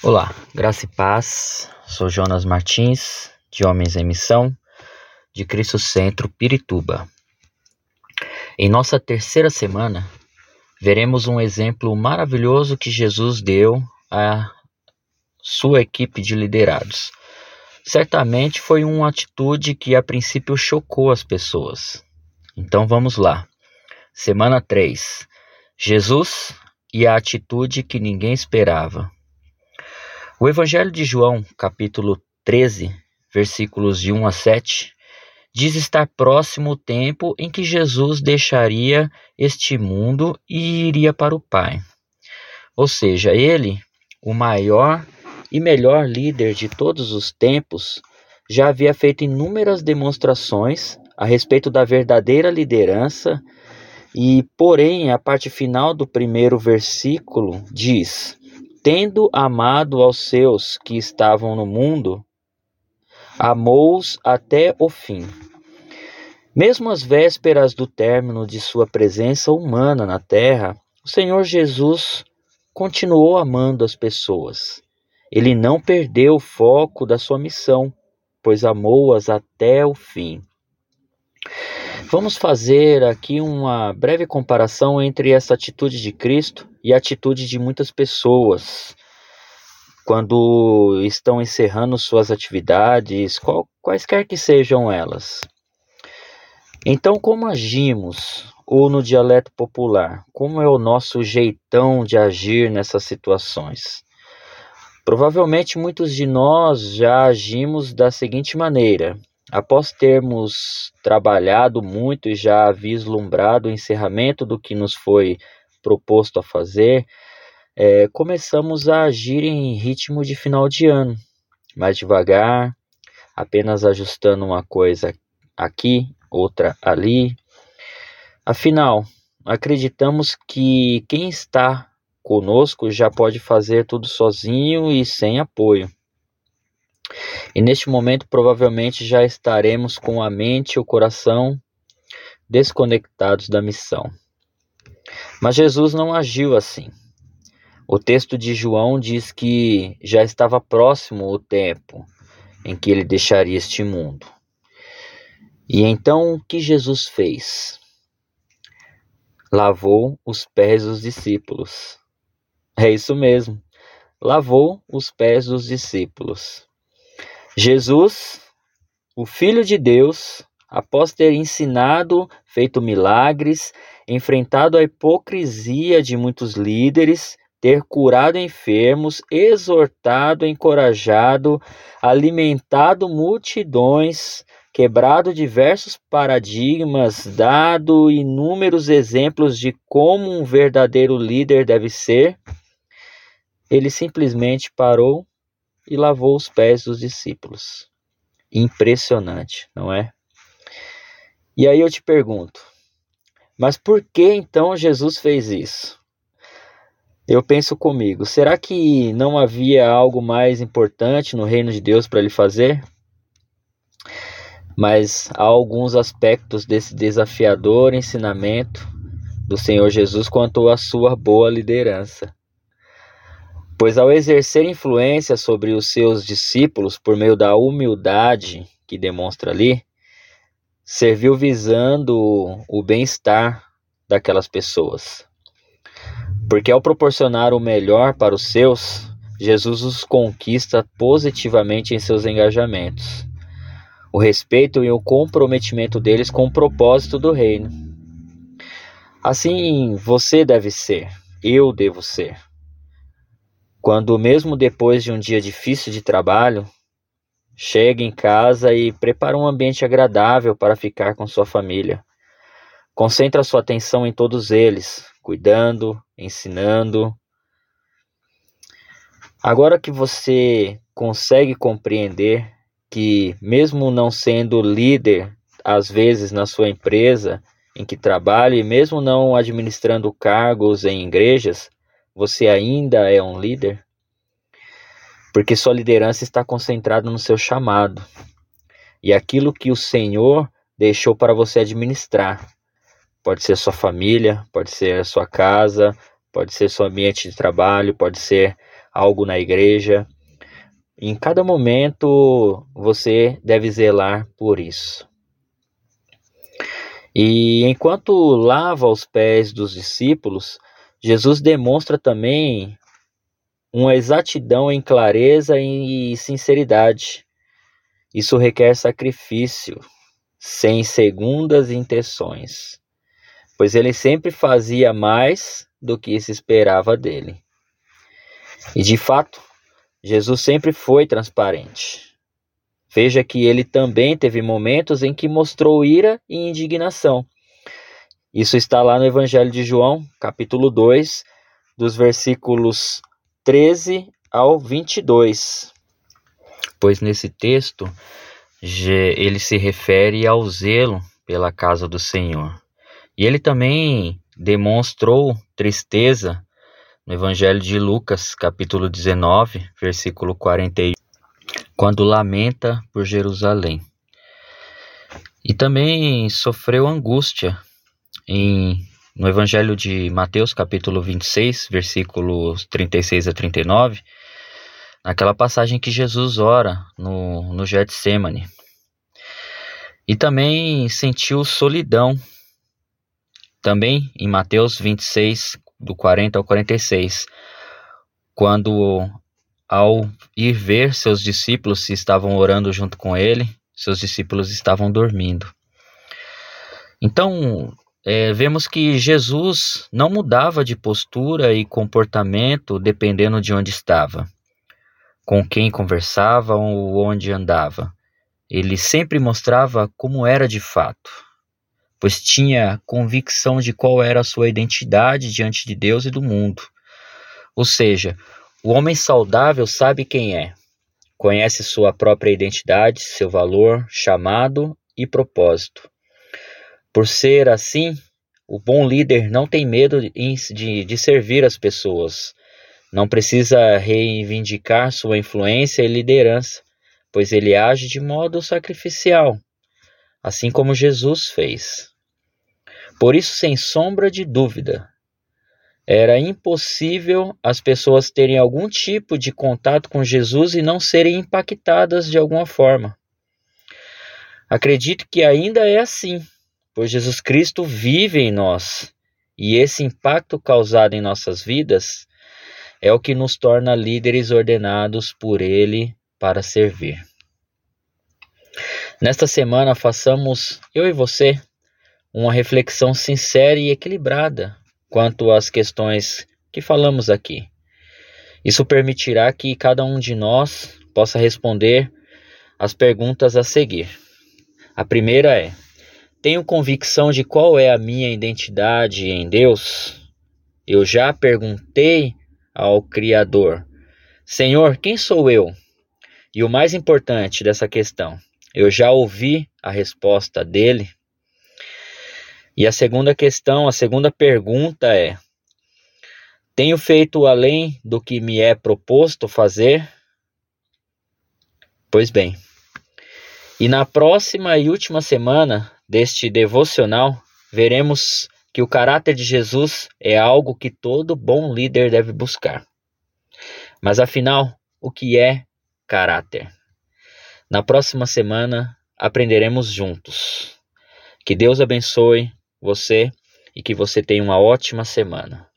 Olá, graça e paz. Sou Jonas Martins, de Homens em Missão, de Cristo Centro, Pirituba. Em nossa terceira semana, veremos um exemplo maravilhoso que Jesus deu à sua equipe de liderados. Certamente foi uma atitude que a princípio chocou as pessoas. Então vamos lá. Semana 3. Jesus e a atitude que ninguém esperava. O Evangelho de João, capítulo 13, versículos de 1 a 7, diz estar próximo o tempo em que Jesus deixaria este mundo e iria para o Pai. Ou seja, ele, o maior e melhor líder de todos os tempos, já havia feito inúmeras demonstrações a respeito da verdadeira liderança e, porém, a parte final do primeiro versículo diz: Tendo amado aos seus que estavam no mundo, amou-os até o fim. Mesmo às vésperas do término de sua presença humana na terra, o Senhor Jesus continuou amando as pessoas. Ele não perdeu o foco da sua missão, pois amou-as até o fim. Vamos fazer aqui uma breve comparação entre essa atitude de Cristo e a atitude de muitas pessoas quando estão encerrando suas atividades, qual, quaisquer que sejam elas. Então, como agimos? Ou no dialeto popular, como é o nosso jeitão de agir nessas situações? Provavelmente muitos de nós já agimos da seguinte maneira: após termos trabalhado muito e já vislumbrado o encerramento do que nos foi proposto a fazer, é, começamos a agir em ritmo de final de ano, mais devagar, apenas ajustando uma coisa aqui outra ali. Afinal, acreditamos que quem está conosco já pode fazer tudo sozinho e sem apoio. E neste momento, provavelmente já estaremos com a mente e o coração desconectados da missão. Mas Jesus não agiu assim. O texto de João diz que já estava próximo o tempo em que ele deixaria este mundo. E então o que Jesus fez? Lavou os pés dos discípulos. É isso mesmo. Lavou os pés dos discípulos. Jesus, o Filho de Deus, após ter ensinado, feito milagres, enfrentado a hipocrisia de muitos líderes, ter curado enfermos, exortado, encorajado, alimentado multidões, quebrado diversos paradigmas, dado inúmeros exemplos de como um verdadeiro líder deve ser, ele simplesmente parou e lavou os pés dos discípulos. Impressionante, não é? E aí eu te pergunto, mas por que então Jesus fez isso? Eu penso comigo, será que não havia algo mais importante no reino de Deus para ele fazer? mas há alguns aspectos desse desafiador ensinamento do Senhor Jesus quanto à sua boa liderança. Pois ao exercer influência sobre os seus discípulos por meio da humildade que demonstra ali, serviu visando o bem-estar daquelas pessoas. Porque ao proporcionar o melhor para os seus, Jesus os conquista positivamente em seus engajamentos o respeito e o comprometimento deles com o propósito do reino. Assim você deve ser, eu devo ser. Quando, mesmo depois de um dia difícil de trabalho, chega em casa e prepara um ambiente agradável para ficar com sua família. Concentra sua atenção em todos eles, cuidando, ensinando. Agora que você consegue compreender que, mesmo não sendo líder, às vezes, na sua empresa em que trabalha, e mesmo não administrando cargos em igrejas, você ainda é um líder? Porque sua liderança está concentrada no seu chamado e aquilo que o Senhor deixou para você administrar. Pode ser sua família, pode ser sua casa, pode ser seu ambiente de trabalho, pode ser algo na igreja. Em cada momento você deve zelar por isso. E enquanto lava os pés dos discípulos, Jesus demonstra também uma exatidão em clareza e sinceridade. Isso requer sacrifício, sem segundas intenções, pois ele sempre fazia mais do que se esperava dele. E de fato, Jesus sempre foi transparente. Veja que ele também teve momentos em que mostrou ira e indignação. Isso está lá no Evangelho de João, capítulo 2, dos versículos 13 ao 22. Pois nesse texto ele se refere ao zelo pela casa do Senhor. E ele também demonstrou tristeza no Evangelho de Lucas, capítulo 19, versículo 41, quando lamenta por Jerusalém. E também sofreu angústia em no Evangelho de Mateus, capítulo 26, versículos 36 a 39, naquela passagem que Jesus ora no, no Getsemane. E também sentiu solidão, também em Mateus 26, do 40 ao 46, quando ao ir ver seus discípulos se estavam orando junto com ele, seus discípulos estavam dormindo. Então, é, vemos que Jesus não mudava de postura e comportamento dependendo de onde estava, com quem conversava ou onde andava. Ele sempre mostrava como era de fato, pois tinha convicção de qual era a sua identidade diante de Deus e do mundo. Ou seja, o homem saudável sabe quem é, conhece sua própria identidade, seu valor, chamado e propósito. Por ser assim, o bom líder não tem medo de, de servir as pessoas. Não precisa reivindicar sua influência e liderança, pois ele age de modo sacrificial, assim como Jesus fez. Por isso, sem sombra de dúvida, era impossível as pessoas terem algum tipo de contato com Jesus e não serem impactadas de alguma forma. Acredito que ainda é assim pois Jesus Cristo vive em nós e esse impacto causado em nossas vidas é o que nos torna líderes ordenados por Ele para servir. Nesta semana, façamos, eu e você, uma reflexão sincera e equilibrada quanto às questões que falamos aqui. Isso permitirá que cada um de nós possa responder as perguntas a seguir. A primeira é: tenho convicção de qual é a minha identidade em Deus? Eu já perguntei ao Criador: Senhor, quem sou eu? E o mais importante dessa questão, eu já ouvi a resposta dele. E a segunda questão, a segunda pergunta é: Tenho feito além do que me é proposto fazer? Pois bem. E na próxima e última semana deste devocional, veremos que o caráter de Jesus é algo que todo bom líder deve buscar. Mas afinal, o que é caráter? Na próxima semana aprenderemos juntos. Que Deus abençoe você e que você tenha uma ótima semana.